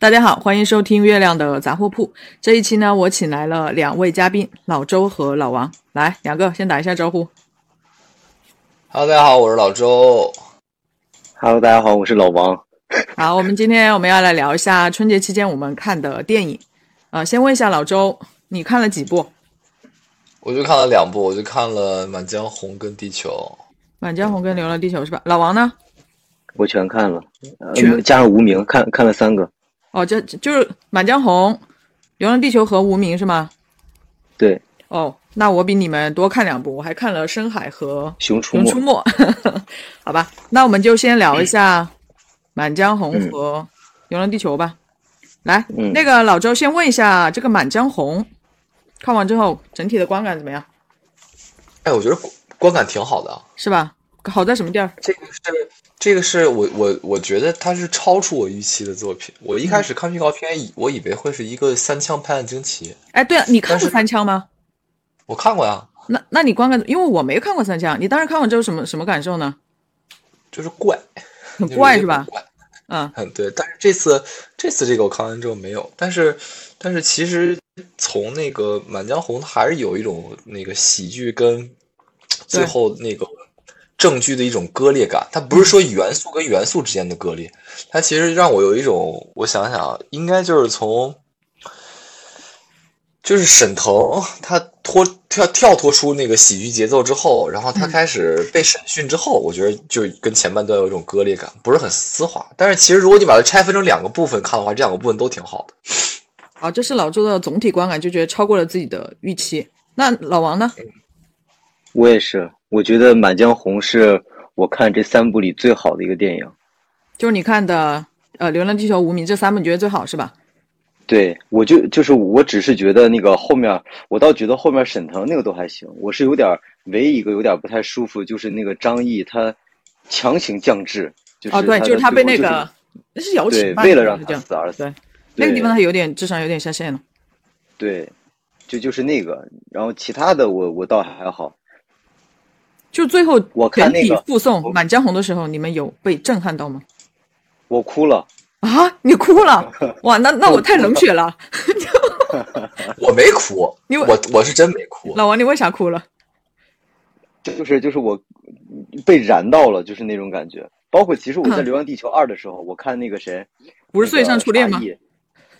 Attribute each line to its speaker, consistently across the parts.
Speaker 1: 大家好，欢迎收听月亮的杂货铺。这一期呢，我请来了两位嘉宾，老周和老王。来，两个先打一下招呼。
Speaker 2: Hello，大家好，我是老周。
Speaker 3: Hello，大家好，我是老王。
Speaker 1: 好，我们今天我们要来聊一下春节期间我们看的电影。呃，先问一下老周，你看了几部？
Speaker 2: 我就看了两部，我就看了《满江红》跟《地球》。
Speaker 1: 《满江红》跟《流浪地球》是吧？老王呢？
Speaker 3: 我全看了，呃
Speaker 1: 全
Speaker 3: 加上无名，看看了三个。
Speaker 1: 哦，这这就是《满江红》《流浪地球》和《无名》是吗？
Speaker 3: 对，
Speaker 1: 哦，那我比你们多看两部，我还看了《深海》和《
Speaker 3: 熊出《
Speaker 1: 熊
Speaker 3: 没》
Speaker 1: 出没》。好吧，那我们就先聊一下《满江红》和《流浪地球》吧。来，
Speaker 3: 嗯
Speaker 1: 那个老周先问一下，这个《满江红》看完之后整体的观感怎么样？
Speaker 2: 哎，我觉得观观感挺好的啊。
Speaker 1: 是吧？好在什么地儿？
Speaker 2: 这个是这个是我我我觉得它是超出我预期的作品。我一开始看预告片，以我以为会是一个三枪拍案惊奇。
Speaker 1: 哎，对了，你看过三枪吗？
Speaker 2: 我看过呀，
Speaker 1: 那那你观看，因为我没看过三枪，你当时看完之后什么什么感受呢？
Speaker 2: 就是怪，
Speaker 1: 很怪是吧？
Speaker 2: 怪
Speaker 1: 嗯，
Speaker 2: 嗯，对。但是这次这次这个我看完之后没有，但是但是其实从那个《满江红》，它还是有一种那个喜剧跟最后那个正剧的一种割裂感。它不是说元素跟元素之间的割裂，它其实让我有一种，我想想啊，应该就是从。就是沈腾，他脱跳跳脱出那个喜剧节奏之后，然后他开始被审讯之后，我觉得就跟前半段有一种割裂感，不是很丝滑。但是其实如果你把它拆分成两个部分看的话，这两个部分都挺好的。
Speaker 1: 啊，这是老周的总体观感，就觉得超过了自己的预期。那老王呢？
Speaker 3: 我也是，我觉得《满江红》是我看这三部里最好的一个电影。
Speaker 1: 就是你看的呃《流浪地球》《无名》这三部，你觉得最好是吧？
Speaker 3: 对，我就就是我只是觉得那个后面，我倒觉得后面沈腾那个都还行。我是有点唯一一个有点不太舒服，就是那个张译他强行降智，就是
Speaker 1: 哦，对，就是他被那个那是姚
Speaker 3: 就是
Speaker 1: 琴吧？
Speaker 3: 对，为了让他死而死。
Speaker 1: 对那个地方他有点智商有点下线了。
Speaker 3: 对，就就是那个，然后其他的我我倒还好。
Speaker 1: 就最后
Speaker 3: 我看
Speaker 1: 全体
Speaker 3: 那个
Speaker 1: 附送《满江红》的时候，你们有被震撼到吗？
Speaker 3: 我哭了，
Speaker 1: 啊，你哭了？哇，那那我太冷血了。
Speaker 2: 我没哭，
Speaker 1: 你
Speaker 2: 我我是真没哭。
Speaker 1: 老王，你为啥哭了？
Speaker 3: 就是就是我被燃到了，就是那种感觉。包括其实我在
Speaker 1: 嗯《
Speaker 3: 流浪地球二》的时候，我看那个谁，
Speaker 1: 五十岁以上初恋吗？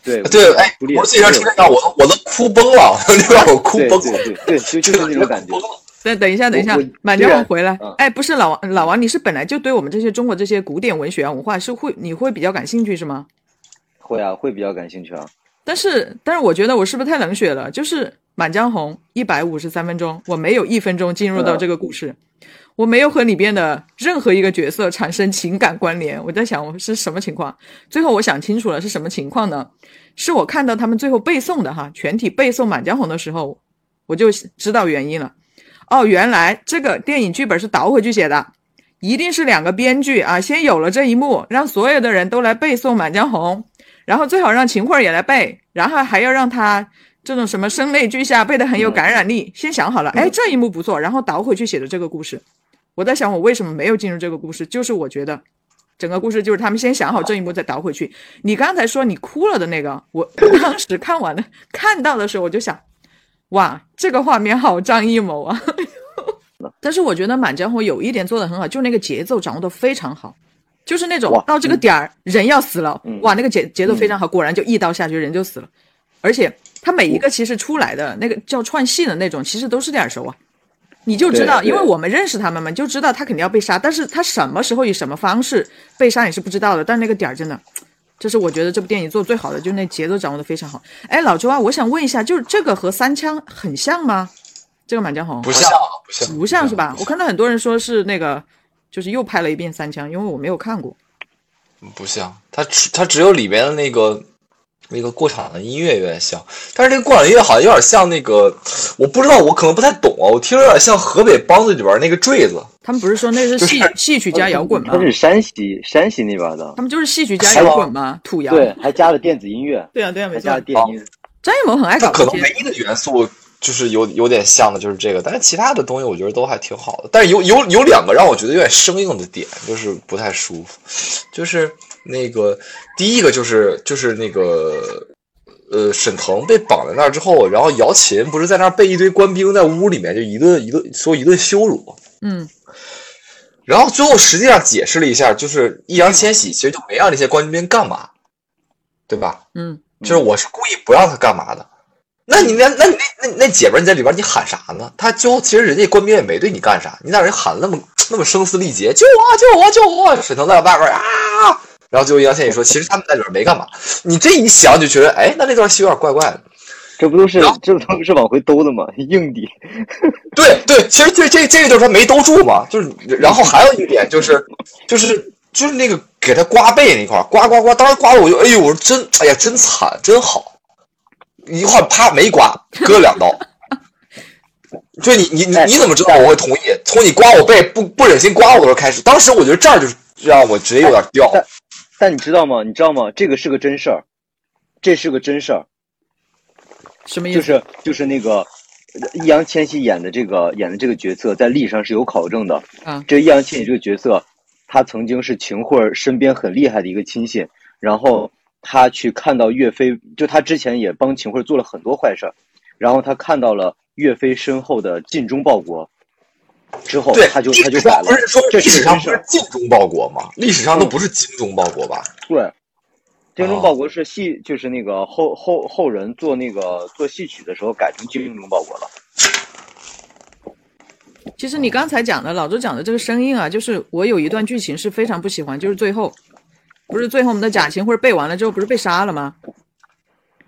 Speaker 3: 对
Speaker 2: 对，哎，
Speaker 3: 初恋
Speaker 2: 我这场出现让我我都哭崩了，就让我哭崩了，
Speaker 3: 对对对，就就是那种感觉
Speaker 1: 等等一下，等一下满江红回来
Speaker 3: 嗯。
Speaker 1: 哎，不是老王，老王，你是本来就对我们这些中国这些古典文学啊文化是会你会比较感兴趣是吗？
Speaker 3: 会啊，会比较感兴趣啊。
Speaker 1: 但是，但是我觉得我是不是太冷血了？就是《满江红》一百五十三分钟，我没有一分钟进入到这个故事，我没有和里边的任何一个角色产生情感关联。我在想我是什么情况？最后我想清楚了是什么情况呢？是我看到他们最后背诵的哈，全体背诵《满江红》的时候，我就知道原因了。哦，原来这个电影剧本是倒回去写的，一定是两个编剧啊，先有了这一幕，让所有的人都来背诵《满江红》，然后最好让秦桧也来背，然后还要让他这种什么声泪俱下背得很有感染力。先想好了，哎，这一幕不错，然后倒回去写的这个故事。我在想，我为什么没有进入这个故事？就是我觉得整个故事就是他们先想好这一幕再倒回去。你刚才说你哭了的那个，我当时看完了看到的时候，我就想，哇，这个画面好张艺谋啊！但是我觉得《满江红》有一点做的很好，就那个节奏掌握的非常好，就是那种
Speaker 3: 哇
Speaker 1: 到这个点儿、人要死了，
Speaker 3: 嗯
Speaker 1: 哇，那个节节奏非常好，果然就一刀下去人就死了，而且他每一个其实出来的那个叫串戏的那种，其实都是点熟啊。你就知道，因为我们认识他们嘛，就知道他肯定要被杀，但是他什么时候以什么方式被杀你是不知道的。但那个点儿真的，这是我觉得这部电影做得最好的，就那节奏掌握的非常好。哎，老周啊，我想问一下，就是这个和三枪很像吗？这个《满江红》
Speaker 2: 不像不像
Speaker 1: 不像是吧？我看到很多人说是那个，就是又拍了一遍三枪，因为我没有看过。
Speaker 2: 不像，它只它只有里边的那个那个过场的音乐有点像，但是这个过场音乐好像有点像那个，我不知道，我可能不太懂啊，我听着有点像河北梆子里边那个坠子。
Speaker 1: 他们不是说那是戏
Speaker 2: 就是
Speaker 1: 戏曲加摇滚吗
Speaker 3: 他？是山西山西那边的
Speaker 1: 他，们就是戏曲加摇滚吗？土谣。
Speaker 3: 对，还加了电子音乐，
Speaker 1: 对啊对啊，没错
Speaker 3: 还加了。电音。
Speaker 1: 张艺谋很爱搞。
Speaker 2: 可能唯一的元素就是有有点像的，就是这个，但是其他的东西我觉得都还挺好的。但是有有有两个让我觉得有点生硬的点，就是不太舒服，就是那个第一个就是就是那个呃沈腾被绑在那儿之后，然后姚琴不是在那儿被一堆官兵在屋里面就一顿一顿说一顿羞辱，
Speaker 1: 嗯
Speaker 2: 然后最后实际上解释了一下，就是易烊千玺其实就没让这些官兵干嘛，对吧？
Speaker 1: 嗯，
Speaker 2: 就是我是故意不让他干嘛的。那你那那你那那那姐们儿你在里边你喊啥呢？他最后其实人家官兵也没对你干啥，你在那儿喊那么那么声嘶力竭，救我救我救我！沈腾在外边啊，然后最后易烊千玺说，其实他们在里边没干嘛。你这一想就觉得，哎，那这段戏有点怪怪的。
Speaker 3: 这不都是这不都是往回兜的吗？硬底。
Speaker 2: 对对，其实这这这个就是他没兜住嘛，就是然后还有一个点就是就是就是那个给他刮背那块儿刮刮刮，当时刮的我就哎呦，我说真哎呀真惨真好，一会儿啪没刮，割了两刀。就你你你
Speaker 3: 哎
Speaker 2: 你怎么知道我会同意？从你刮我背不不忍心刮我的时候开始，当时我觉得这儿就是让我直接有点掉。
Speaker 3: 但但你知道吗？你知道吗？这个是个真事儿，这是个真事儿，
Speaker 1: 什么意思？
Speaker 3: 就是就是那个易烊千玺演的这个演的这个角色，在历史上是有考证的。
Speaker 1: 啊
Speaker 3: 这易烊千玺这个角色，他曾经是秦桧身边很厉害的一个亲信，然后他去看到岳飞，就他之前也帮秦桧做了很多坏事儿，然后他看到了岳飞身后的尽忠报国，之后
Speaker 2: 对，
Speaker 3: 他就他就改了
Speaker 2: 不是说，
Speaker 3: 这
Speaker 2: 历史上不是。尽忠报国吗？历史上都不是精忠报国吧？
Speaker 3: 对，精忠
Speaker 2: 哦
Speaker 3: 报国是戏，就是那个后后后人做那个做戏曲的时候改成精忠报国了。
Speaker 1: 其实你刚才讲的，老周讲的这个声音啊，就是我有一段剧情是非常不喜欢，就是最后，不是最后我们的贾琴或者背完了之后，不是被杀了吗？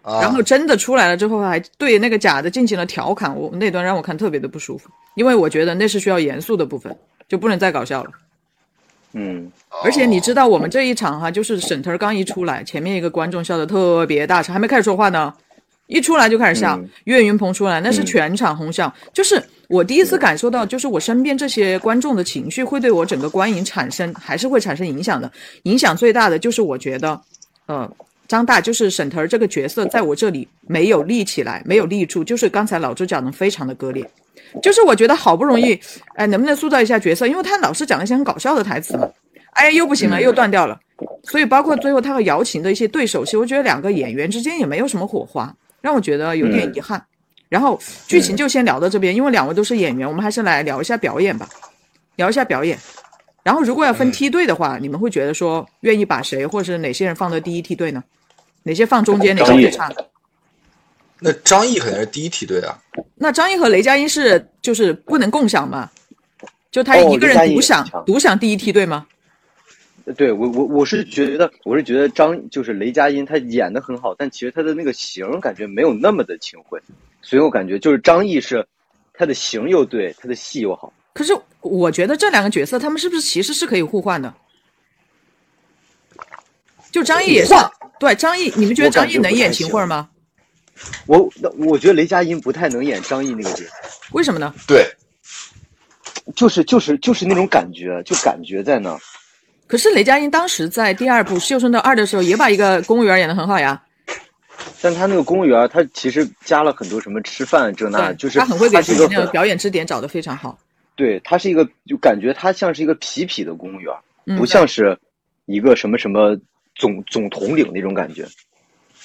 Speaker 2: 啊，
Speaker 1: 然后真的出来了之后，还对那个假的进行了调侃，我那段让我看特别的不舒服，因为我觉得那是需要严肃的部分，就不能再搞笑了。
Speaker 3: 嗯，
Speaker 1: 而且你知道我们这一场哈，就是沈腾刚一出来，前面一个观众笑得特别大声，还没开始说话呢，一出来就开始笑。
Speaker 3: 嗯
Speaker 1: 岳云鹏出来，那是全场哄笑。就是我第一次感受到，就是我身边这些观众的情绪会对我整个观影产生，还是会产生影响的。影响最大的就是我觉得，呃，张大就是沈腾这个角色，在我这里没有立起来，没有立住，就是刚才老周讲的非常的割裂。就是我觉得好不容易，哎，能不能塑造一下角色？因为他老是讲一些很搞笑的台词嘛，哎，又不行了，又断掉了。所以包括最后他和姚琴的一些对手戏，我觉得两个演员之间也没有什么火花，让我觉得有点遗憾。然后剧情就先聊到这边，因为两位都是演员，我们还是来聊一下表演吧，聊一下表演。然后如果要分梯队的话，你们会觉得说愿意把谁或者是哪些人放到第一梯队呢？哪些放中间，哪些最差？
Speaker 2: 那张译肯定是第一梯队啊。
Speaker 1: 那张译和雷佳音是就是不能共享嘛？就他
Speaker 3: 哦
Speaker 1: 一个人独享、独享第一梯队吗？
Speaker 3: 对我我我是觉得我是觉得张就是雷佳音他演的很好，但其实他的那个型感觉没有那么的秦桧，所以我感觉就是张译是他的型又对，他的戏又好。
Speaker 1: 可是我觉得这两个角色他们是不是其实是可以互换的？就张译也是
Speaker 2: 换
Speaker 1: 对张译，你们觉得张译能演秦桧吗？
Speaker 3: 我那我觉得雷佳音不太能演张译那个角色，
Speaker 1: 为什么呢？
Speaker 2: 对，
Speaker 3: 就是就是就是那种感觉，就感觉在那儿。
Speaker 1: 可是雷佳音当时在第二部《绣春刀二》的时候，也把一个公务员演得很好呀。
Speaker 3: 但他那个公务员，他其实加了很多什么吃饭这那，就是
Speaker 1: 他很会给自己那个表演支点找得非常好。
Speaker 3: 对他是一个就感觉他像是一个痞痞的公务员，
Speaker 1: 嗯，
Speaker 3: 不像是一个什么什么总总统领那种感觉。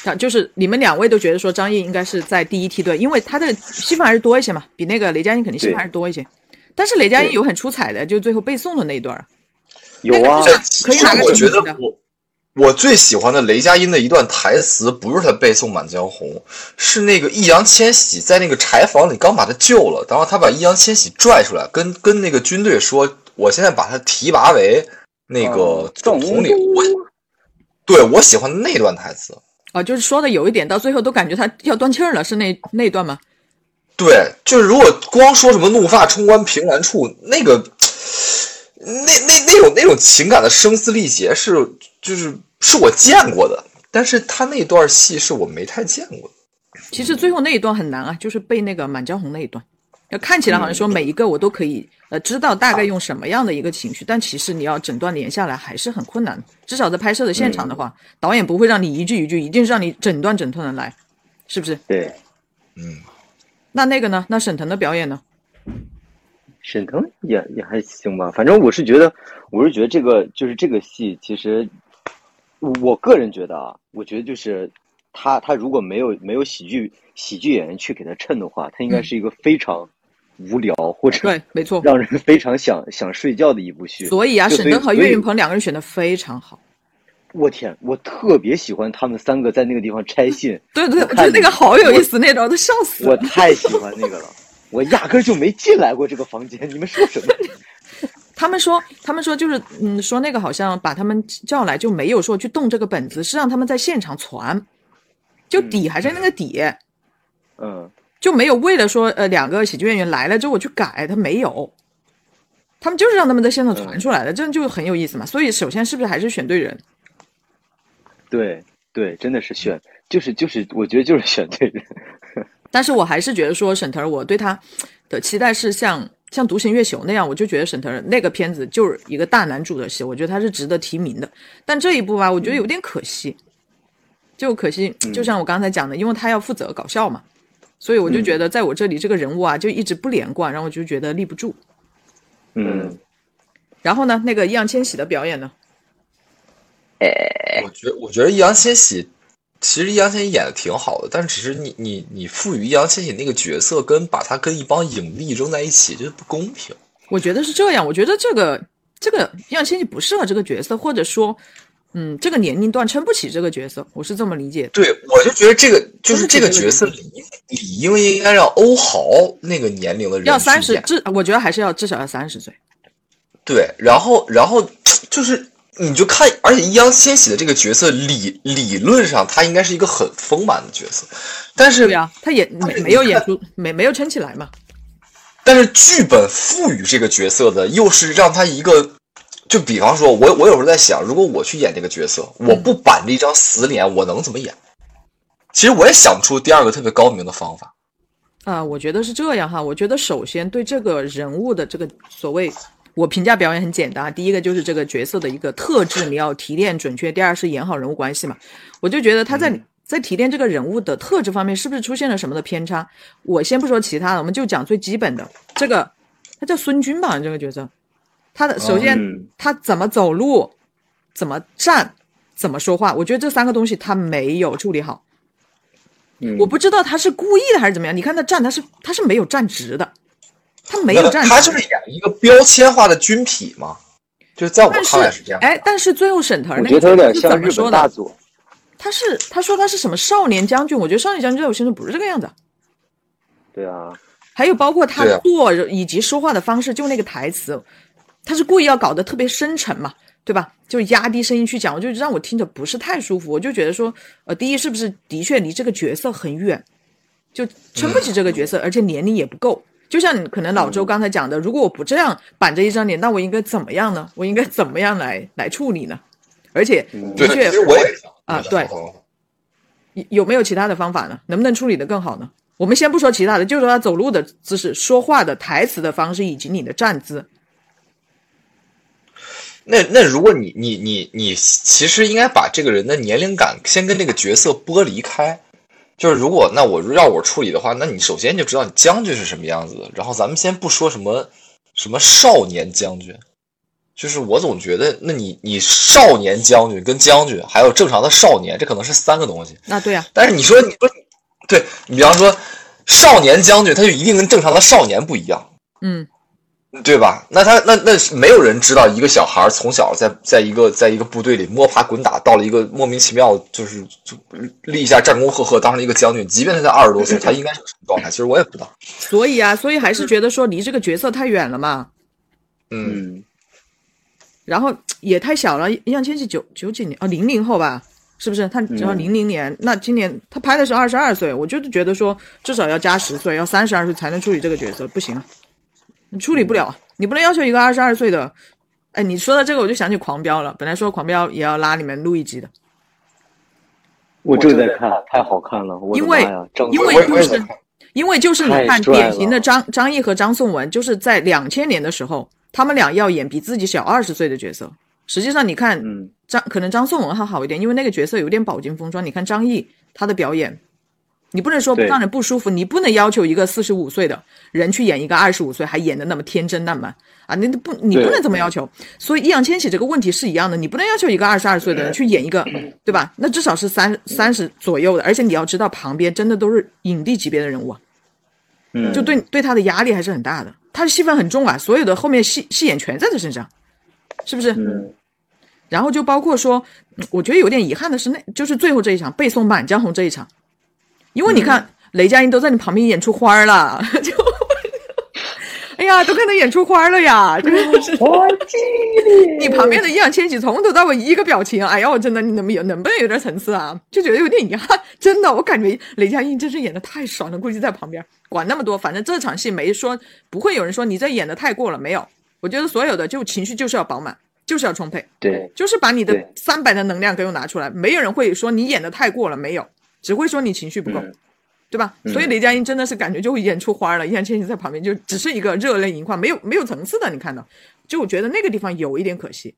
Speaker 1: 他就是你们两位都觉得说张译应该是在第一梯队，因为他的戏份还是多一些嘛，比那个雷佳音肯定戏份还是多一些。但是雷佳音有很出彩的，就最后背诵的那一段儿，
Speaker 3: 有啊，
Speaker 1: 可以拿个
Speaker 2: 我觉得我我最喜欢的雷佳音的一段台词，不是他背诵《满江红》，是那个易烊千玺在那个柴房里刚把他救了，然后他把易烊千玺拽出来，跟跟那个军队说：“我现在把他提拔为那个
Speaker 3: 哦
Speaker 2: 总统领。我对我喜欢那段台词。
Speaker 1: 啊，就是说的有一点到最后都感觉他要断气儿了，是那那一段吗？
Speaker 2: 对，就是如果光说什么怒发冲冠凭栏处，那个那那那种那种情感的声嘶力竭是就是是我见过的，但是他那段戏是我没太见过的。
Speaker 1: 其实最后那一段很难啊，就是背那个《满江红》那一段，要看起来好像说每一个我都可以呃知道大概用什么样的一个情绪，但其实你要整段连下来还是很困难的。至少在拍摄的现场的话，导演不会让你一句一句，一定是让你整段整段的来，是不是？
Speaker 3: 对，
Speaker 2: 嗯，
Speaker 1: 那那个呢？那沈腾的表演呢？
Speaker 3: 沈腾也也还行吧，反正我是觉得，我是觉得这个就是这个戏，其实我我个人觉得啊，我觉得就是他他如果没有没有喜剧喜剧演员去给他衬的话，他应该是一个非常无聊或者
Speaker 1: 对，没错。
Speaker 3: 让人 非常想想睡觉的一部剧。
Speaker 1: 所以啊，沈腾和岳云鹏两个人选的非常好。
Speaker 3: 我天，我特别喜欢他们三个在那个地方拆信，
Speaker 1: 对对，我觉得那个好有意思，那段我都笑死了我。
Speaker 3: 太喜欢那个了。我压根儿就没进来过这个房间，你们说什么？
Speaker 1: 他们说，他们说就是，嗯，说那个好像把他们叫来，就没有说去动这个本子，是让他们在现场传，就底还是那个底，
Speaker 3: 嗯，
Speaker 1: 就没有为了说，呃，两个喜剧演员来了之后我去改，他没有，他们就是让他们在现场传出来的，这样就很有意思嘛。所以，首先是不是还是选对人？
Speaker 3: 对对，真的是选，就是就是，我觉得就是选对人。
Speaker 1: 但是我还是觉得说沈腾，我对他的期待是像像《独行月球》那样，我就觉得沈腾那个片子就是一个大男主的戏，我觉得他是值得提名的。但这一部吧，我觉得有点可惜，就可惜，就像我刚才讲的，因为他要负责搞笑嘛，所以我就觉得在我这里这个人物啊，就一直不连贯，然后我就觉得立不住。
Speaker 3: 嗯，
Speaker 1: 然后呢，那个易烊千玺的表演呢？
Speaker 2: 我觉我觉得易烊千玺，其实易烊千玺演的挺好的，但是只是你你你赋予易烊千玺那个角色，跟把他跟一帮影帝扔在一起，就是不公平。
Speaker 1: 我觉得是这样，我觉得这个这个易烊千玺不适合这个角色，或者说，嗯，这个年龄段撑不起这个角色，我是这么理解的。
Speaker 2: 对，我就觉得这个就是这个角色理理应应该让欧豪那个年龄的人
Speaker 1: 要三十至，我觉得还是要至少要三十岁。
Speaker 2: 对，然后然后就是你就看，而且易烊千玺的这个角色理理论上他应该是一个很丰满的角色，但是
Speaker 1: 他也没没有演出，没没有撑起来嘛。
Speaker 2: 但是剧本赋予这个角色的又是让他一个，就比方说，我我有时候在想，如果我去演这个角色，我不板着一张死脸，我能怎么演？其实我也想不出第二个特别高明的方法。
Speaker 1: 啊、我觉得是这样哈。我觉得首先对这个人物的这个所谓，我评价表演很简单，第一个就是这个角色的一个特质你要提炼准确，第二是演好人物关系嘛。我就觉得他在、在提炼这个人物的特质方面是不是出现了什么的偏差？我先不说其他的，我们就讲最基本的这个，他叫孙军吧，这个角色，他的首先、
Speaker 3: 嗯
Speaker 1: 他怎么走路，怎么站，怎么说话，我觉得这三个东西他没有处理好。
Speaker 3: 嗯
Speaker 1: 我不知道他是故意的还是怎么样。你看他站，他是他是没有站直的，他没有站直。
Speaker 2: 他就是演一个标签化的军痞嘛，就是在我
Speaker 1: 但是
Speaker 2: 看来是这样。
Speaker 1: 哎，但是最后沈腾那
Speaker 3: 觉得他有点
Speaker 1: 个是
Speaker 3: 像日本
Speaker 1: 怎么说的？
Speaker 3: 大佐。
Speaker 1: 他是他说他是什么少年将军，我觉得少年将军在我心中不是这个样子。
Speaker 3: 对啊，
Speaker 1: 还有包括他
Speaker 2: 对啊
Speaker 1: 做以及说话的方式，就那个台词，他是故意要搞得特别深沉嘛，对吧？就压低声音去讲，我就让我听着不是太舒服。我就觉得说，呃，第一是不是的确离这个角色很远，就撑不起这个角色，而且年龄也不够。就像可能老周刚才讲的，如果我不这样板着一张脸，那我应该怎么样呢？我应该怎么样来来处理呢？而且，的确
Speaker 2: 也想
Speaker 1: 啊对有没有其他的方法呢？能不能处理的更好呢？我们先不说其他的，就说他走路的姿势、说话的台词的方式以及你的站姿。
Speaker 2: 那那如果你你你你其实应该把这个人的年龄感先跟这个角色剥离开。就是如果那我让我处理的话，那你首先就知道你将军是什么样子的。然后咱们先不说什么什么少年将军，就是我总觉得，那你你少年将军跟将军还有正常的少年，这可能是三个东西。
Speaker 1: 那对呀、
Speaker 2: 但是你说你说对你比方说少年将军，他就一定跟正常的少年不一样。
Speaker 1: 嗯，
Speaker 2: 对吧？那他那那没有人知道一个小孩儿从小在在一个在一个部队里摸爬滚打，到了一个莫名其妙就是就立下战功赫赫，当上了一个将军。即便他在二十多岁，他应该是个什么状态？其实我也不知道。
Speaker 1: 所以啊，所以还是觉得说离这个角色太远了嘛，
Speaker 2: 嗯，
Speaker 3: 嗯，
Speaker 1: 然后也太小了。易烊千玺九九几年啊，零零后吧，是不是？他只要零零年，那今年他拍的是二十二岁，我就是觉得说至少要加十岁，要三十二岁才能处理这个角色，不行啊，你处理不了啊，你不能要求一个二十二岁的。哎，你说到这个，我就想起《狂飙》了。本来说《狂飙》也要拉你们录一集的，
Speaker 3: 我正在看，太好看了，我
Speaker 1: 因为因为就是因为就是你看典型的张张译和张颂文，就是在两千年的时候，他们俩要演比自己小二十岁的角色。实际上，你看
Speaker 3: 嗯
Speaker 1: 张可能张颂文还好一点，因为那个角色有点饱经风霜。你看张译他的表演，你不能说
Speaker 3: 对
Speaker 1: 让人不舒服，你不能要求一个四十五岁的人去演一个二十五岁还演的那么天真烂漫啊，你不你不能这么要求。所以易烊千玺这个问题是一样的，你不能要求一个二十二岁的人去演一个，对吧？那至少是三三十左右的，而且你要知道旁边真的都是影帝级别的人物啊，
Speaker 3: 嗯，
Speaker 1: 就对对他的压力还是很大的。他的戏份很重啊，所有的后面戏戏演全在他身上，是不是？
Speaker 3: 嗯
Speaker 1: 然后就包括说，嗯我觉得有点遗憾的是那，就是最后这一场背诵《满江红》这一场，因为你看、雷佳音都在你旁边演出花儿了，就，哎呀，都看他演出花儿了呀，真的是。你旁边的易烊千玺从头到尾一个表情，哎呀，我真的你能不能有能不能有点层次啊？就觉得有点遗憾，真的，我感觉雷佳音真是演的太爽了，估计在旁边管那么多，反正这场戏没说不会有人说你这演的太过了，没有，我觉得所有的就情绪就是要饱满，就是要充沛。
Speaker 3: 对
Speaker 1: 就是把你的
Speaker 3: 对
Speaker 1: 三百的能量给我拿出来，没有人会说你演的太过了，没有，只会说你情绪不够，
Speaker 3: 嗯
Speaker 1: 对吧？
Speaker 3: 嗯
Speaker 1: 所以雷佳音真的是感觉就会演出花了，易烊千玺在旁边就只是一个热泪盈眶，没有没有层次的，你看到，就我觉得那个地方有一点可惜。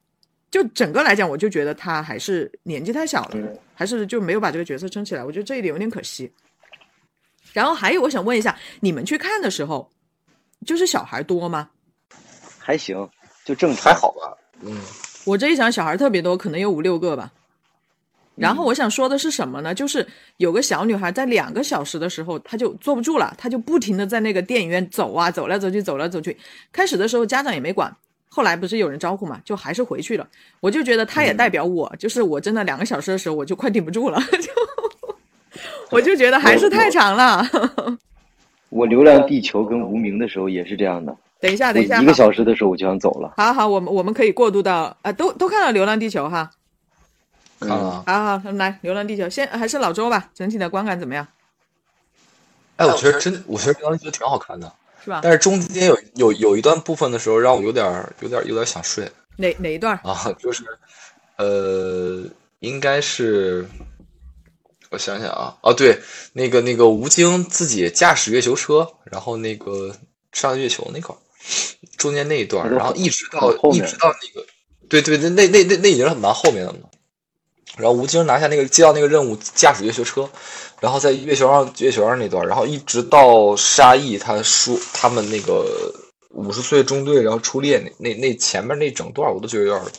Speaker 1: 就整个来讲，我就觉得他还是年纪太小了，
Speaker 3: 嗯
Speaker 1: 还是就没有把这个角色撑起来，我觉得这一点有点可惜。然后还有，我想问一下，你们去看的时候，就是小孩多吗？
Speaker 3: 还行，就正常
Speaker 2: 还好吧？嗯，
Speaker 1: 我这一场小孩特别多，可能有五六个吧。然后我想说的是什么呢？就是有个小女孩在两个小时的时候，她就坐不住了，她就不停的在那个电影院走啊，走来走去，走来走去。开始的时候家长也没管，后来不是有人招呼嘛，就还是回去了。我就觉得她也代表我，就是我真的两个小时的时候我就快顶不住了，就我就觉得还是太长了。
Speaker 3: 我《流浪地球》跟《无名》的时候也是这样的，
Speaker 1: 等一下，等一下，
Speaker 3: 一个小时的时候我就想走了。
Speaker 1: 好好，我们我们可以过渡到啊、都都看到《流浪地球》哈。好好，来《流浪地球》，先还是老周吧，整体的观感怎么样？
Speaker 2: 哎，我觉得真，我觉得《流浪地球》挺好看的，
Speaker 1: 是吧？
Speaker 2: 但是中间有有有一段部分的时候，让我有点有点有点想睡
Speaker 1: 哪哪一段？
Speaker 2: 啊，就是呃，应该是我想想啊，哦对，那个那个吴京自己驾驶月球车，然后那个上月球那块儿，中间那一段然后一直到一直到那个，对对，那那那那那已经是蛮后面的了。然后吴京拿下那个接到那个任务，驾驶月球车，然后在月球上月球上那段，然后一直到沙溢他说他们那个五十岁中队然后出列那那那前面那整段，我都觉得有点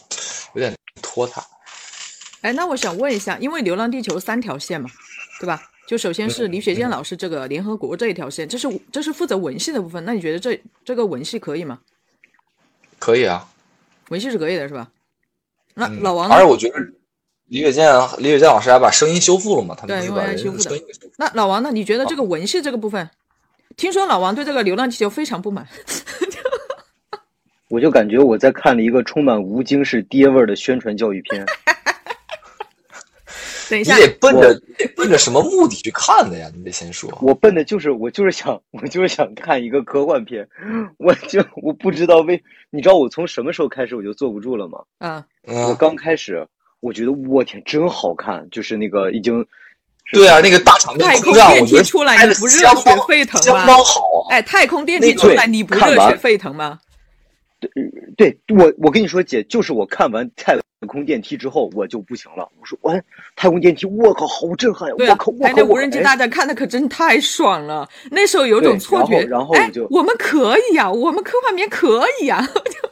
Speaker 2: 有点拖沓。
Speaker 1: 哎，那我想问一下，因为《流浪地球》三条线嘛，对吧？就首先是李雪健老师这个联合国这一条线，这是这是负责文戏的部分。那你觉得这这个文戏可以吗？
Speaker 2: 可以啊，
Speaker 1: 文戏是可以的，是吧？那
Speaker 2: 嗯
Speaker 1: 老王呢
Speaker 2: 而且？我觉得李雪健李雪健老师还把声音修复了嘛，他们把人
Speaker 1: 因为修复的
Speaker 2: 声音修复
Speaker 1: 那老王呢？你觉得这个文戏这个部分？听说老王对这个《流浪地球》非常不满。
Speaker 3: 我就感觉我在看了一个充满吴京式爹味儿的宣传教育片。
Speaker 2: 你
Speaker 1: 等一下，你
Speaker 2: 得奔着得奔着什么目的去看的呀？你得先说。
Speaker 3: 我奔的就是我就是想我就是想看一个科幻片，我就我不知道为你知道我从什么时候开始我就坐不住了吗？
Speaker 1: 啊，
Speaker 3: 我
Speaker 2: 嗯，
Speaker 3: 刚开始我觉得我天真好看，就是那个已经
Speaker 2: 对啊，那个大场面
Speaker 1: 太空电
Speaker 2: 我觉得
Speaker 1: 梯出来你不热血沸腾吗
Speaker 2: 相当好啊。
Speaker 1: 哎，太空电梯出来，你不热血沸腾吗？
Speaker 3: 对对我我跟你说姐，就是我看完太空电梯之后我就不行了，我说哎太空电梯，我靠，好震撼呀！
Speaker 1: 对啊
Speaker 3: 我靠，，我靠，
Speaker 1: 无人机大战看的可真太爽了，那时候有种错觉，哎
Speaker 3: 然后我就，
Speaker 1: 我们可以呀、我们科幻片可以呀、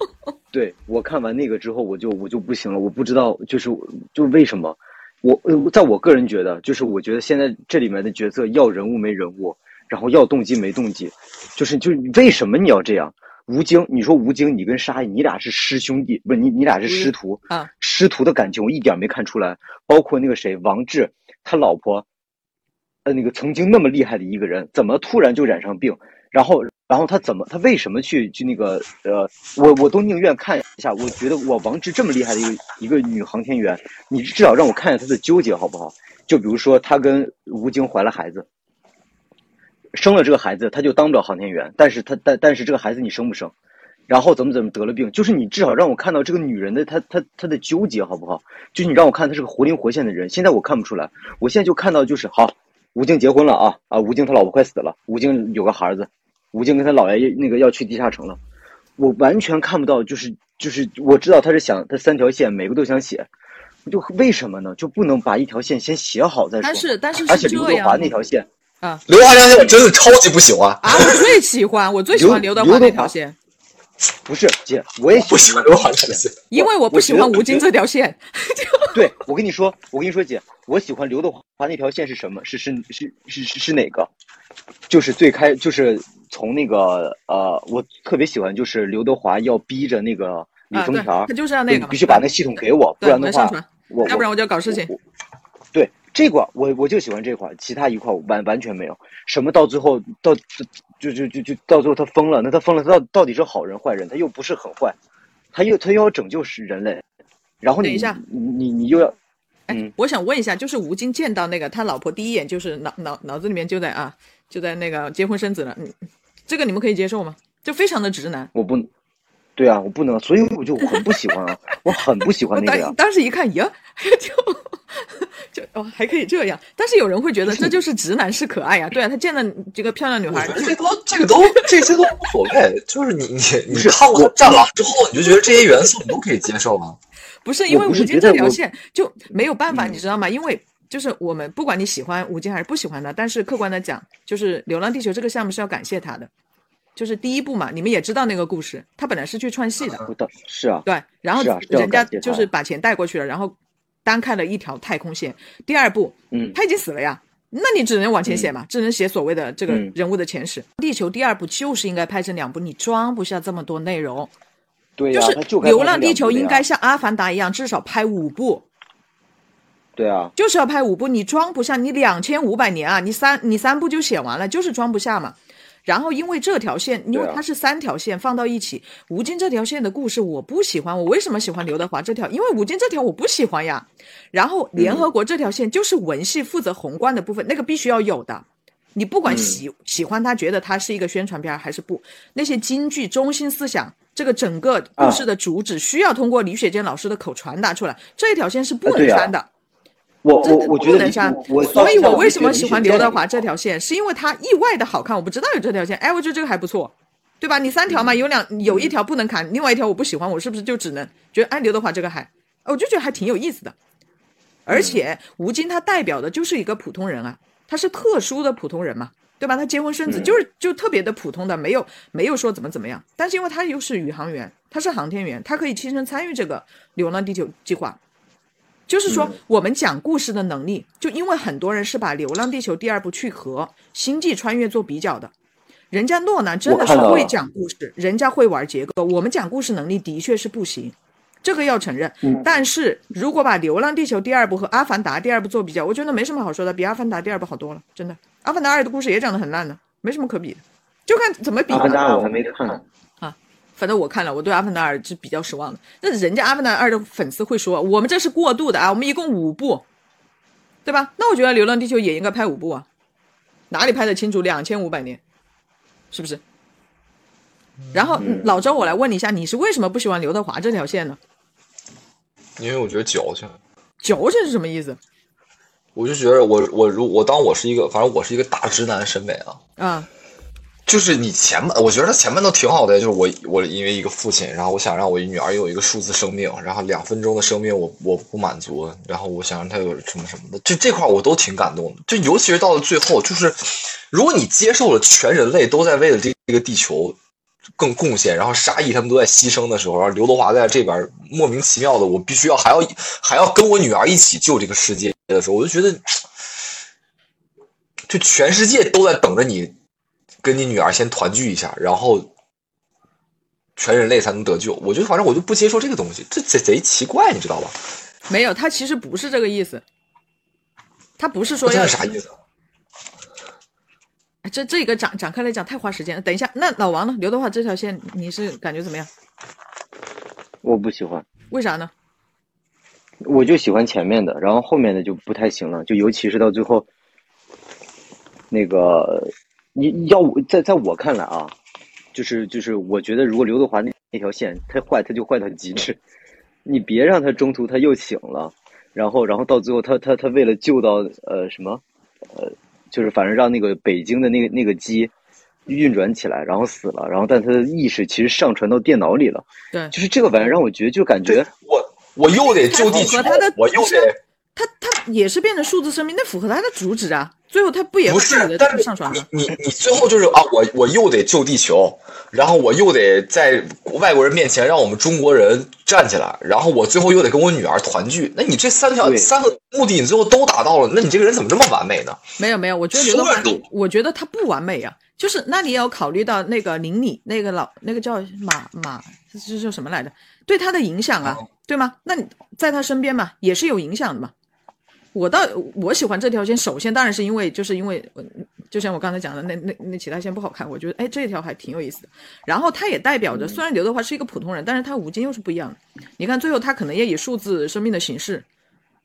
Speaker 3: 对我看完那个之后，我就我就不行了，我不知道就是就是为什么，我呃，在我个人觉得，就是我觉得现在这里面的角色要人物没人物，然后要动机没动机，就是就为什么你要这样？吴京，你说吴京，你跟沙溢，你俩是师兄弟，不是你你俩是师徒
Speaker 1: 啊？
Speaker 3: 师徒的感情我一点没看出来，包括那个谁王志，他老婆，呃，那个曾经那么厉害的一个人，怎么突然就染上病？然后，然后他怎么，他为什么去去那个呃，我我都宁愿看一下。我觉得我王志这么厉害的一个一个女航天员，你至少让我看一下她的纠结好不好？就比如说，她跟吴京怀了孩子，生了这个孩子，他就当不了航天员，但是他但但是这个孩子你生不生？然后怎么怎么得了病，就是你至少让我看到这个女人的她她她的纠结好不好？就是你让我看她是个活灵活现的人，现在我看不出来，我现在就看到就是好，吴京结婚了啊啊，吴京他老婆快死了，吴京有个孩子，吴京跟他姥爷那个要去地下城了，我完全看不到，就是就是我知道他是想他三条线每个都想写，就为什么呢？就不能把一条线先写好再说？
Speaker 1: 但是但是
Speaker 3: 而且刘德华那条线，
Speaker 1: 啊，
Speaker 2: 刘德华这条线我真的超级不喜欢。
Speaker 1: 啊，我最喜欢，我最喜欢刘德华那条线，
Speaker 3: 不是姐，我也
Speaker 2: 不喜欢刘德华这条线，
Speaker 1: 因为我不喜欢吴京这条线。
Speaker 3: 对，我跟你说，我跟你说，姐，我喜欢刘德华那条线是什么？是是是是是是哪个？就是最开，就是从那个呃，我特别喜欢，就是刘德华要逼着那个李丰田，
Speaker 1: 他就是要那个，
Speaker 3: 必须把那系统给我，不然的话，我
Speaker 1: 要不然我就要搞事情。
Speaker 3: 对这块，我我就喜欢这块，其他一块完完全没有。什么到最后到就就就就到最后他疯了，那他疯了，他到到底是好人坏人？他又不是很坏，他又他又要拯救是人类，然后你你你你又要。
Speaker 1: 哎，我想问一下，就是吴京见到那个他老婆第一眼就是脑脑脑子里面就在啊，就在那个结婚生子了，嗯，这个你们可以接受吗？就非常的直男。
Speaker 3: 我不，对啊，我不能，所以我就很不喜欢啊，我很不喜欢那个
Speaker 1: 呀。当时一看，呀，就就哦，还可以这样。但是有人会觉得这就是直男式可爱呀，对啊，他见了这个漂亮女孩，
Speaker 2: 这都这个都这些都无所谓，就是你你你看过《战狼》之后，你就觉得这些元素你都可以接受吗。
Speaker 1: 不是因为吴京这条线就没有办法，你知道吗？因为就是我们不管你喜欢吴京还是不喜欢他，但是客观的讲，就是《流浪地球》这个项目是要感谢他的，就是第一部嘛，你们也知道那个故事，他本来是去串戏的，
Speaker 3: 是啊，
Speaker 1: 对，然后人家就是把钱带过去了，然后单开了一条太空线。第二部，
Speaker 3: 嗯，
Speaker 1: 他已经死了呀，那你只能往前写嘛，只能写所谓的这个人物的前史。地球第二部就是应该拍成两部，你装不下这么多内容。
Speaker 3: 对就是《
Speaker 1: 流浪地球》应该像《阿凡达》一样，至少拍五部。
Speaker 3: 对啊，
Speaker 1: 就是要拍五部，你装不下，你两千五百年啊，你三你三部就写完了，就是装不下嘛。然后因为这条线，因为它是三条线放到一起，吴京这条线的故事我不喜欢，我为什么喜欢刘德华这条？因为吴京这条我不喜欢呀。然后联合国这条线就是文戏负责宏观的部分，那个必须要有的。你不管喜喜欢他，觉得他是一个宣传片还是不，那些京剧中心思想。这个整个故事的主旨需要通过李雪健老师的口传达出来，这一条线是不能删的。
Speaker 3: 我我我觉得
Speaker 1: 不能删，所以我为什么喜欢刘德华这条线，是因为他意外的好看。我不知道有这条线，哎，我觉得这个还不错，对吧？你三条嘛，有两有一条不能砍，另外一条我不喜欢，我是不是就只能觉得哎，刘德华这个还，我就觉得还挺有意思的。而且吴京他代表的就是一个普通人啊，他是特殊的普通人嘛。对吧？他结婚生子就是就特别的普通的，没有没有说怎么怎么样。但是因为他又是宇航员，他是航天员，他可以亲身参与这个流浪地球计划。就是说，我们讲故事的能力，就因为很多人是把《流浪地球》第二部去和《星际穿越》做比较的。人家诺兰真的是会讲故事，人家会玩结构。我们讲故事能力的确是不行，这个要承认。但是如果把《流浪地球》第二部和《阿凡达》第二部做比较，我觉得没什么好说的，比《阿凡达》第二部好多了，真的。阿凡达二的故事也讲得很烂的，没什么可比的，就看怎么比。
Speaker 3: 阿凡达我还没看
Speaker 1: 反正我看了，我对阿凡达二是比较失望的。那人家阿凡达二的粉丝会说，我们这是过渡的啊，我们一共五部，对吧？那我觉得《流浪地球》也应该拍五部啊，哪里拍得清楚？两千五百年，是不是？然后老周，我来问你一下，你是为什么不喜欢刘德华这条线呢？
Speaker 2: 因为我觉得矫情。
Speaker 1: 矫情是什么意思？
Speaker 2: 我就觉得我我如我当我是一个，反正我是一个大直男审美啊，
Speaker 1: 嗯，
Speaker 2: 就是你前半，我觉得他前面都挺好的，就是我我因为一个父亲，然后我想让我女儿有一个数字生命，然后两分钟的生命我我不满足，然后我想让她有什么什么的，就这块我都挺感动的，就尤其是到了最后，就是如果你接受了全人类都在为了这这个地球。更贡献，然后沙溢他们都在牺牲的时候，然后刘德华在这边莫名其妙的，我必须要还要 还要跟我女儿一起救这个世界的时候，我就觉得，就全世界都在等着你跟你女儿先团聚一下，然后全人类才能得救。我觉得反正我就不接受这个东西，这贼贼奇怪，你知道吧？
Speaker 1: 没有，他其实不是这个意思，他不是说
Speaker 2: 这是啥意思？
Speaker 1: 这这个展展开来讲太花时间了。等一下，那老王呢？刘德华这条线你是感觉怎么样？
Speaker 3: 我不喜欢。
Speaker 1: 为啥呢？
Speaker 3: 我就喜欢前面的，然后后面的就不太行了。就尤其是到最后，那个你要在在我看来啊，就是就是我觉得如果刘德华那那条线他坏，他就坏到极致。你别让他中途他又醒了，然后然后到最后他他他为了救到呃什么呃。就是反正让那个北京的那个那个鸡运转起来，然后死了，然后但他的意识其实上传到电脑里了。
Speaker 1: 对，
Speaker 3: 就是这个玩意儿让我觉得就感觉
Speaker 2: 我我又得就地球，我又得
Speaker 1: 它它也是变成数字生命，那符合他的主旨啊。最后他不也
Speaker 2: 不
Speaker 1: 是你的
Speaker 2: 但是
Speaker 1: 上传吗？
Speaker 2: 你你你最后就是啊，我我又得救地球，然后我又得在外国人面前让我们中国人站起来，然后我最后又得跟我女儿团聚。那你这三条
Speaker 3: 对
Speaker 2: 三个目的你最后都达到了，那你这个人怎么这么完美呢？
Speaker 1: 没有没有，我觉得我觉得他不完美啊。就是那你也要考虑到那个邻里那个老那个叫马马这叫什么来着？对他的影响啊，对吗？那你在他身边嘛，也是有影响的嘛。我倒我喜欢这条线，首先当然是因为就是因为我就像我刚才讲的，那那那其他线不好看，我觉得哎这一条还挺有意思的。然后它也代表着，虽然刘德华是一个普通人，但是他吴京又是不一样的。你看最后他可能也以数字生命的形式，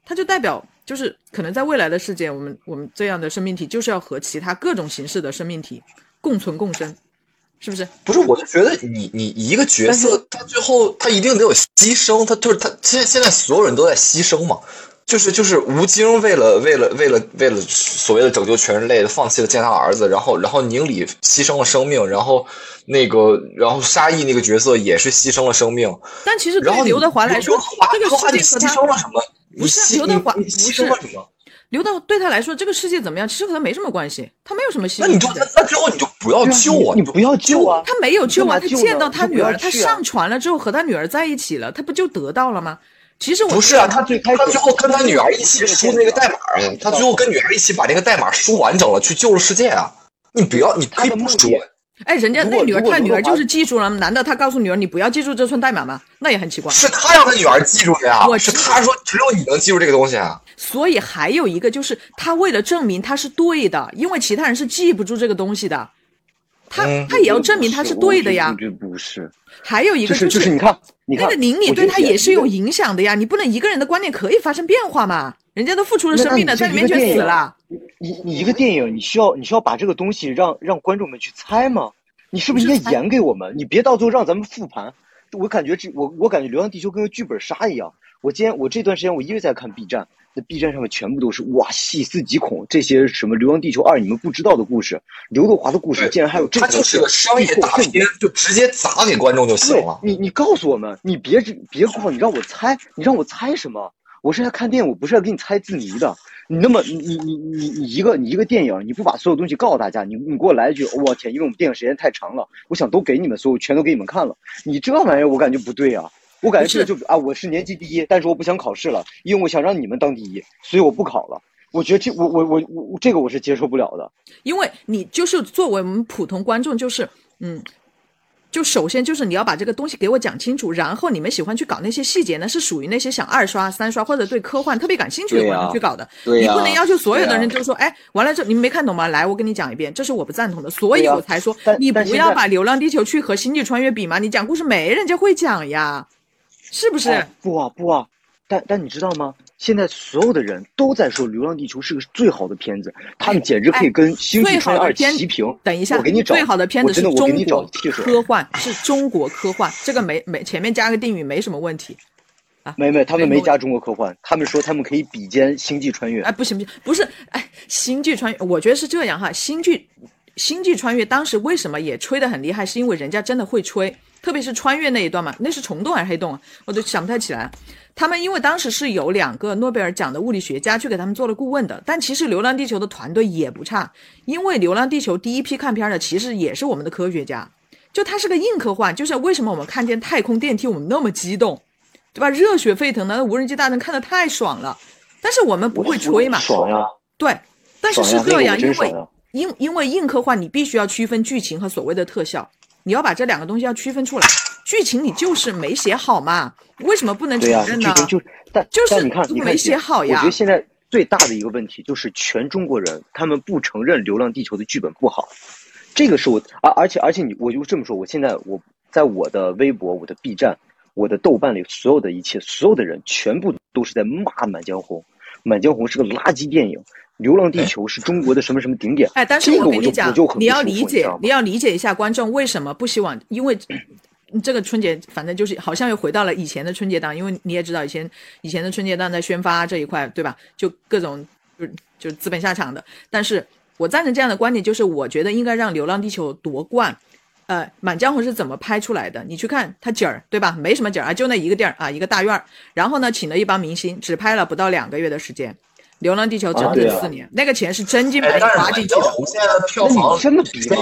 Speaker 1: 他就代表就是可能在未来的世界，我们我们这样的生命体就是要和其他各种形式的生命体共存共生，是不是？
Speaker 2: 不是，我就觉得你你一个角色，他最后他一定得有牺牲，他就是他现在现在所有人都在牺牲嘛，就是就是吴京为了为了为了为了所谓的拯救全人类，放弃了见他儿子，然后然后宁理牺牲了生命，然后那个然后沙溢那个角色也是牺牲了生命，
Speaker 1: 但其实对刘德华来说
Speaker 2: 华，
Speaker 1: 这个世界和他
Speaker 2: 牲了什么？
Speaker 1: 不是刘德华不是
Speaker 2: 牲了什么？
Speaker 1: 刘德对他来说，这个世界怎么样，其实和他没什么关系，他没有什么牺牲
Speaker 2: 那你就
Speaker 1: 的
Speaker 2: 那那之后你就不要救啊！就
Speaker 3: 你不要救啊！
Speaker 1: 他没有救啊，他见到他女儿，他上船了之后和他女儿在一起了，他不就得到了吗？其实我
Speaker 2: 不是啊，他
Speaker 3: 最开始
Speaker 2: 他最后跟他女儿一起输那个代码啊，他最后跟女儿一起把那个代码输完整了，去救了世界啊！你不要，你可以不说。
Speaker 1: 哎，人家那女儿，他女儿就是记住了，难道他告诉女儿你不要记住这串代码吗？那也很奇怪。
Speaker 2: 是他让他女儿记住的呀，
Speaker 1: 我
Speaker 2: 是他说只有你能记住这个东西啊。
Speaker 1: 所以还有一个就是，他为了证明他是对的，因为其他人是记不住这个东西的，他、
Speaker 2: 嗯
Speaker 1: 他也要证明他是对的呀还有一个
Speaker 3: 就是就是你看，你看
Speaker 1: 那个邻里对他也是有影响的呀，你不能一个人的观念可以发生变化嘛？人家都付出了生命了，在里面全
Speaker 3: 一个电影
Speaker 1: 死了。
Speaker 3: 你你一个电影，你需要你需要把这个东西让让观众们去猜吗？你是不是应该演给我们？你别到最后让咱们复盘。我感觉这我我感觉《流浪地球》跟个剧本杀一样。我今天我这段时间我一直在看 B 站，那 B 站上面全部都是哇细思极恐，这些什么《流浪地球二》你们不知道的故事，刘德华的故事竟然还有这条线
Speaker 2: 他就是个商业大片，就直接砸给观众就行了。
Speaker 3: 你，你告诉我们，你别只别告你让我猜，你让我猜什么？我是来看电影，我不是来给你猜字谜的。你那么你你你你你一个你一个电影，你不把所有东西告诉大家，你你给我来一句，我天，因为我们电影时间太长了，我想都给你们，所以我全都给你们看了。你这玩意儿我感觉不对啊，我感觉这个就啊，我是年级第一，但是我不想考试了，因为我想让你们当第一，所以我不考了。我觉得这我我我我这个我是接受不了的。
Speaker 1: 因为你就是作为我们普通观众，就是嗯，就首先就是你要把这个东西给我讲清楚，然后你们喜欢去搞那些细节呢，是属于那些想二刷、三刷或者对科幻特别感兴趣的观众去搞的。
Speaker 3: 对呀
Speaker 1: 你不能要求所有的人就说，哎，完了这你们没看懂吗？来，我跟你讲一遍，这是我不赞同的，所以我才说
Speaker 3: 但
Speaker 1: 你不要把《流浪地球》去和《星际穿越》比嘛，你讲故事没人家会讲呀，是不是？
Speaker 3: 哎不啊不啊，但但你知道吗？现在所有的人都在说《流浪地球》是个最好的片子，他们简直可以跟《星际
Speaker 1: 最
Speaker 3: 穿越齐平。
Speaker 1: 等一下，
Speaker 3: 我给你找
Speaker 1: 最好的片子是中国。科幻，是中国科幻，这个没没前面加个定语没什么问题。
Speaker 3: 啊没没，他们
Speaker 1: 没
Speaker 3: 没加中国科幻，他们说他们可以比肩《星际穿越
Speaker 1: 哎，》。不行不行，不是，哎，星际穿越，我觉得是这样哈，星际星际穿越当时为什么也吹得很厉害，是因为人家真的会吹，特别是穿越那一段嘛，那是虫洞还是黑洞啊？我都想不太起来。他们因为当时是有两个诺贝尔奖的物理学家去给他们做了顾问的，但其实《流浪地球》的团队也不差，因为《流浪地球》第一批看片的其实也是我们的科学家，就它是个硬科幻，就是为什么我们看见太空电梯我们那么激动，对吧？热血沸腾的，那无人机大战看得太爽了，但是我们不会吹嘛，
Speaker 3: 爽呀！
Speaker 1: 对，但是是这样，因为因因为硬科幻你必须要区分剧情和所谓的特效，你要把这两个东西要区分出来。剧情你就是没写好嘛，为什么不能承认呢？
Speaker 3: 剧情就但
Speaker 1: 就是
Speaker 3: 但你看，你看
Speaker 1: 没写好呀
Speaker 3: 我觉得现在最大的一个问题就是全中国人他们不承认《流浪地球》的剧本不好，这个是我而而且而且你我就这么说，我现在我在我的微博、我的 B 站、我的豆瓣里，所有的一切，所有的人全部都是在骂《满江红》，《满江红》是个垃圾电影，《流浪地球》是中国的什么什么顶点。
Speaker 1: 哎，但是
Speaker 3: 我
Speaker 1: 跟你讲你要理解
Speaker 3: 你
Speaker 1: 要理解一下观众为什么不希望，因为 这个春节反正就是好像又回到了以前的春节档，因为你也知道以前以前的春节档在宣发这一块，对吧？就各种就就资本下场的。但是我赞成这样的观点，就是我觉得应该让《流浪地球》夺冠，呃，《满江红》是怎么拍出来的？你去看它景儿，对吧？没什么景儿啊，就那一个地儿啊，一个大院儿。然后呢，请了一帮明星，只拍了不到两个月的时间。《流浪地球》整整四年，那个钱是真金白银花进去的。
Speaker 2: 现在的票房
Speaker 3: 这么比吗？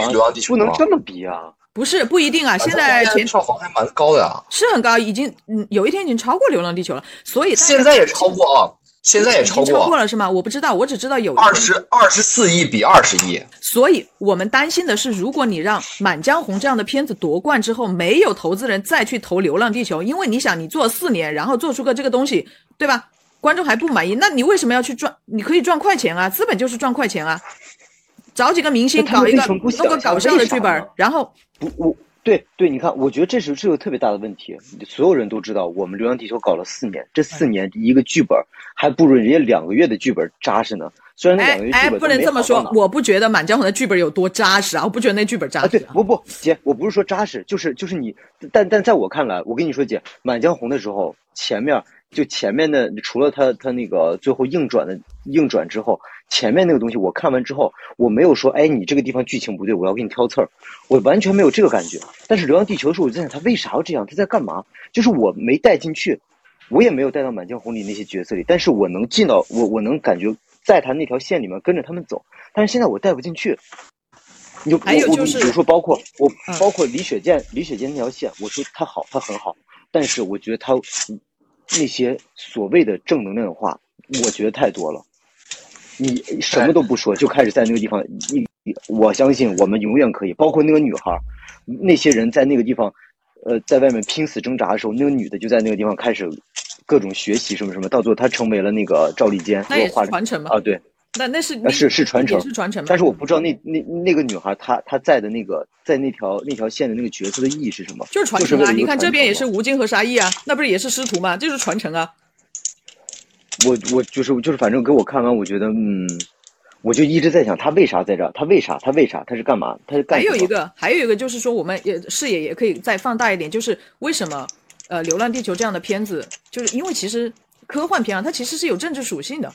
Speaker 3: 不能这么比啊！
Speaker 1: 不是不一定啊，现在前
Speaker 2: 票房还蛮高的啊，
Speaker 1: 是很高，已经嗯有一天已经超过《流浪地球》了，所以
Speaker 2: 现在也超过啊，现在也超过
Speaker 1: 超过了是吗？我不知道，我只知道有
Speaker 2: 二十二十四亿比二十亿，
Speaker 1: 所以我们担心的是，如果你让《满江红》这样的片子夺冠之后，没有投资人再去投《流浪地球》，因为你想，你做四年，然后做出个这个东西，对吧？观众还不满意，那你为什么要去赚？你可以赚快钱啊，资本就是赚快钱啊，找几个明星搞一个弄个搞笑的剧本，然后
Speaker 3: 不我。对对，你看，我觉得这是是个特别大的问题。所有人都知道，我们《流浪地球》搞了四年，这四年一个剧本还不如人家两个月的剧本扎实呢。虽然那两个月剧本
Speaker 1: 不能这么说，我不觉得《满江红》的剧本有多扎实啊，我不觉得那剧本扎实。
Speaker 3: 啊对，不不，姐，我不是说扎实，就是就是你，但但在我看来，我跟你说，姐，《满江红》的时候，前面就前面的，除了他他那个最后硬转的硬转之后。前面那个东西我看完之后，我没有说，哎，你这个地方剧情不对，我要给你挑刺儿，我完全没有这个感觉。但是《流浪地球》的时候，我在想他为啥要这样，他在干嘛？就是我没带进去，我也没有带到《满江红》里那些角色里，但是我能进到我，我能感觉在他那条线里面跟着他们走。但是现在我带不进去。你就
Speaker 1: 还有就是，
Speaker 3: 比如说包括我，包括李雪健，李雪健那条线，我说他好，他很好，但是我觉得他那些所谓的正能量的话，我觉得太多了。你什么都不说，就开始在那个地方，你我相信我们永远可以。包括那个女孩，那些人在那个地方，呃，在外面拼死挣扎的时候，那个女的就在那个地方开始各种学习什么什么，到最后她成为了那个赵丽坚。
Speaker 1: 那也是传承吗？
Speaker 3: 啊，对，
Speaker 1: 那那是
Speaker 3: 是是传承，
Speaker 1: 是传承。
Speaker 3: 但是我不知道那那那个女孩她她在的那个在那条那条线的那个角色的意义是什么？
Speaker 1: 就是传承啊！你看这边也是吴京和沙溢啊，那不是也是师徒吗？就是传承啊。
Speaker 3: 我我就是就是反正给我看完，我觉得嗯，我就一直在想他为啥在这儿，他为啥他为啥他是干嘛？他是干
Speaker 1: 还有一个还有一个就是说，我们也视野也可以再放大一点，就是为什么呃《流浪地球》这样的片子，就是因为其实科幻片啊，它其实是有政治属性的。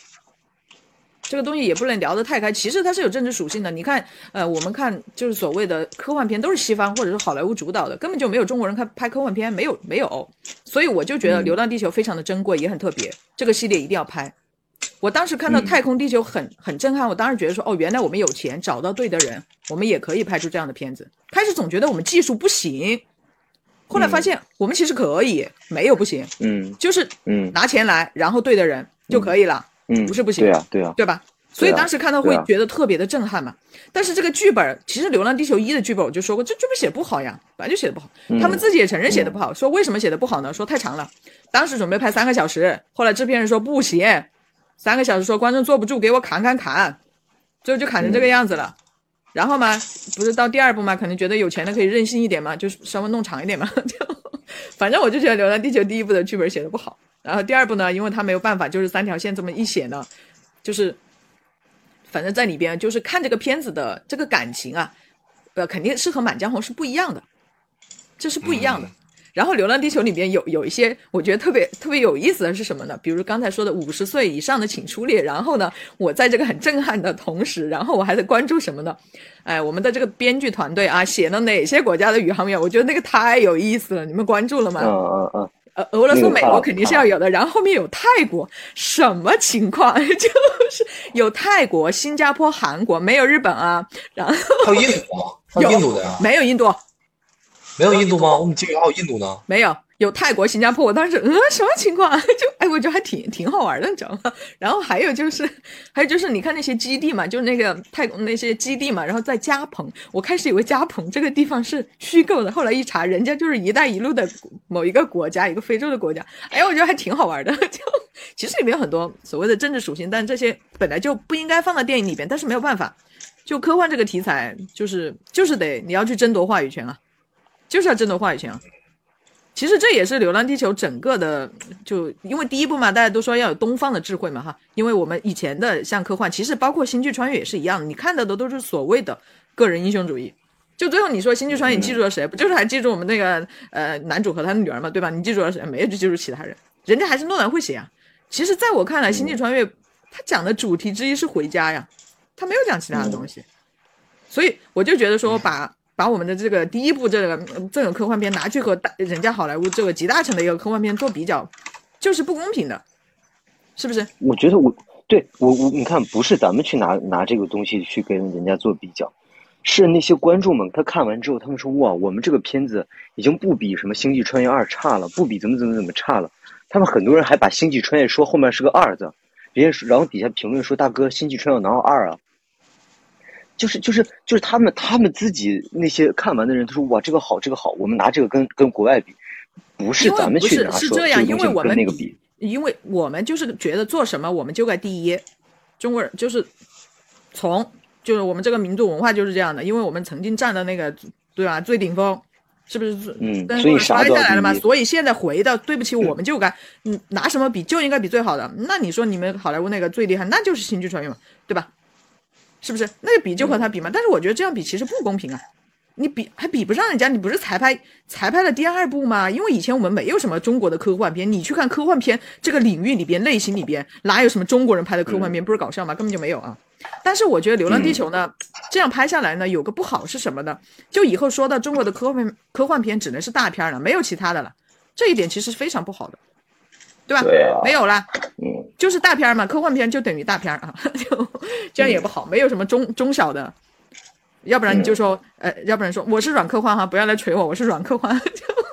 Speaker 1: 这个东西也不能聊得太开，其实它是有政治属性的。你看，呃，我们看就是所谓的科幻片，都是西方或者是好莱坞主导的，根本就没有中国人看拍科幻片，没有没有。所以我就觉得《流浪地球》非常的珍贵，也很特别，这个系列一定要拍。我当时看到《太空地球》很很震撼，我当时觉得说，哦，原来我们有钱，找到对的人，我们也可以拍出这样的片子。开始总觉得我们技术不行，后来发现我们其实可以，没有不行，
Speaker 3: 嗯，
Speaker 1: 就是
Speaker 3: 嗯
Speaker 1: 拿钱来，然后对的人就可以了。
Speaker 3: 嗯，
Speaker 1: 不是不行，
Speaker 3: 对啊，对啊，
Speaker 1: 对吧？所以当时看到会觉得特别的震撼嘛。但是这个剧本，其实《流浪地球一》的剧本我就说过，这剧本写不好呀，本来就写的不好。他们自己也承认写的不好，说为什么写的不好呢？说太长了，当时准备拍三个小时，后来制片人说不行，三个小时说观众坐不住，给我砍砍砍，最后就砍成这个样子了。然后嘛，不是到第二部嘛，可能觉得有钱的可以任性一点嘛，就是稍微弄长一点嘛。就反正我就觉得《流浪地球》第一部的剧本写的不好。然后第二部呢，因为他没有办法，就是三条线这么一写呢，就是，反正在里边就是看这个片子的这个感情啊，呃，肯定是和《满江红》是不一样的，这是不一样的。然后《流浪地球》里面有有一些我觉得特别特别有意思的是什么呢？比如刚才说的五十岁以上的请出列。然后呢，我在这个很震撼的同时，然后我还在关注什么呢？哎，我们的这个编剧团队啊，写了哪些国家的宇航员？我觉得那个太有意思了，你们关注了吗？
Speaker 3: 嗯嗯嗯。
Speaker 1: 呃，俄罗斯、美国肯定是要有的，然后后面有泰国，什么情况？就是有泰国、新加坡、韩国，没有日本啊。然后
Speaker 2: 还有印度？有印度的呀？
Speaker 1: 没有印度，
Speaker 2: 没有印度吗？我们记得还有印度呢。
Speaker 1: 没有。有泰国、新加坡，我当时嗯，什么情况？就 哎，我觉得还挺挺好玩的，你知道吗？然后还有就是，还有就是，你看那些基地嘛，就是那个泰国那些基地嘛，然后在加蓬，我开始以为加蓬这个地方是虚构的，后来一查，人家就是“一带一路”的某一个国家，一个非洲的国家。哎呀，我觉得还挺好玩的。就其实里面有很多所谓的政治属性，但这些本来就不应该放到电影里边，但是没有办法，就科幻这个题材，就是就是得你要去争夺话语权啊，就是要争夺话语权啊。其实这也是《流浪地球》整个的，就因为第一部嘛，大家都说要有东方的智慧嘛，哈，因为我们以前的像科幻，其实包括《星际穿越》也是一样的，你看到的都是所谓的个人英雄主义。就最后你说《星际穿越》，你记住了谁？不就是还记住我们那个呃男主和他的女儿嘛，对吧？你记住了谁？没有就记住其他人，人家还是诺兰会写啊。其实在我看来，《星际穿越》他讲的主题之一是回家呀，他没有讲其他的东西，所以我就觉得说把。把我们的这个第一部这个这种科幻片拿去和大人家好莱坞这个集大成的一个科幻片做比较，就是不公平的，是不是？
Speaker 3: 我觉得我对我我你看，不是咱们去拿拿这个东西去跟人家做比较，是那些观众们他看完之后，他们说哇，我们这个片子已经不比什么《星际穿越二》差了，不比怎么怎么怎么差了。他们很多人还把《星际穿越》说后面是个二字，别人说，然后底下评论说大哥，《星际穿越》哪有二啊？就是就是就是他们他们自己那些看完的人，他说哇这个好这个好，我们拿这个跟跟国外比，不是咱们去拿
Speaker 1: 说这样，因为我们
Speaker 3: 那个比，
Speaker 1: 因为我们就是觉得做什么我们就该第一，中国人就是从就是我们这个民族文化就是这样的，因为我们曾经站在那个对吧最顶峰，是不是？
Speaker 3: 嗯，
Speaker 1: 所以
Speaker 3: 摔
Speaker 1: 下来了嘛，所以现在回到对不起，我们就该嗯拿什么比就应该比最好的。那你说你们好莱坞那个最厉害，那就是星际穿越嘛，对吧？是不是那个比就和他比嘛？但是我觉得这样比其实不公平啊！你比还比不上人家，你不是才拍才拍了第二部吗？因为以前我们没有什么中国的科幻片，你去看科幻片这个领域里边类型里边哪有什么中国人拍的科幻片？不是搞笑吗？根本就没有啊！但是我觉得《流浪地球》呢，这样拍下来呢，有个不好是什么呢？就以后说到中国的科幻科幻片只能是大片了，没有其他的了，这一点其实是非常不好的。对吧？
Speaker 3: 对啊，
Speaker 1: 没有了，
Speaker 3: 嗯，
Speaker 1: 就是大片嘛，科幻片就等于大片啊，就这样也不好，没有什么中中小的，要不然你就说，呃，要不然说我是软科幻哈，不要来锤我，我是软科幻，就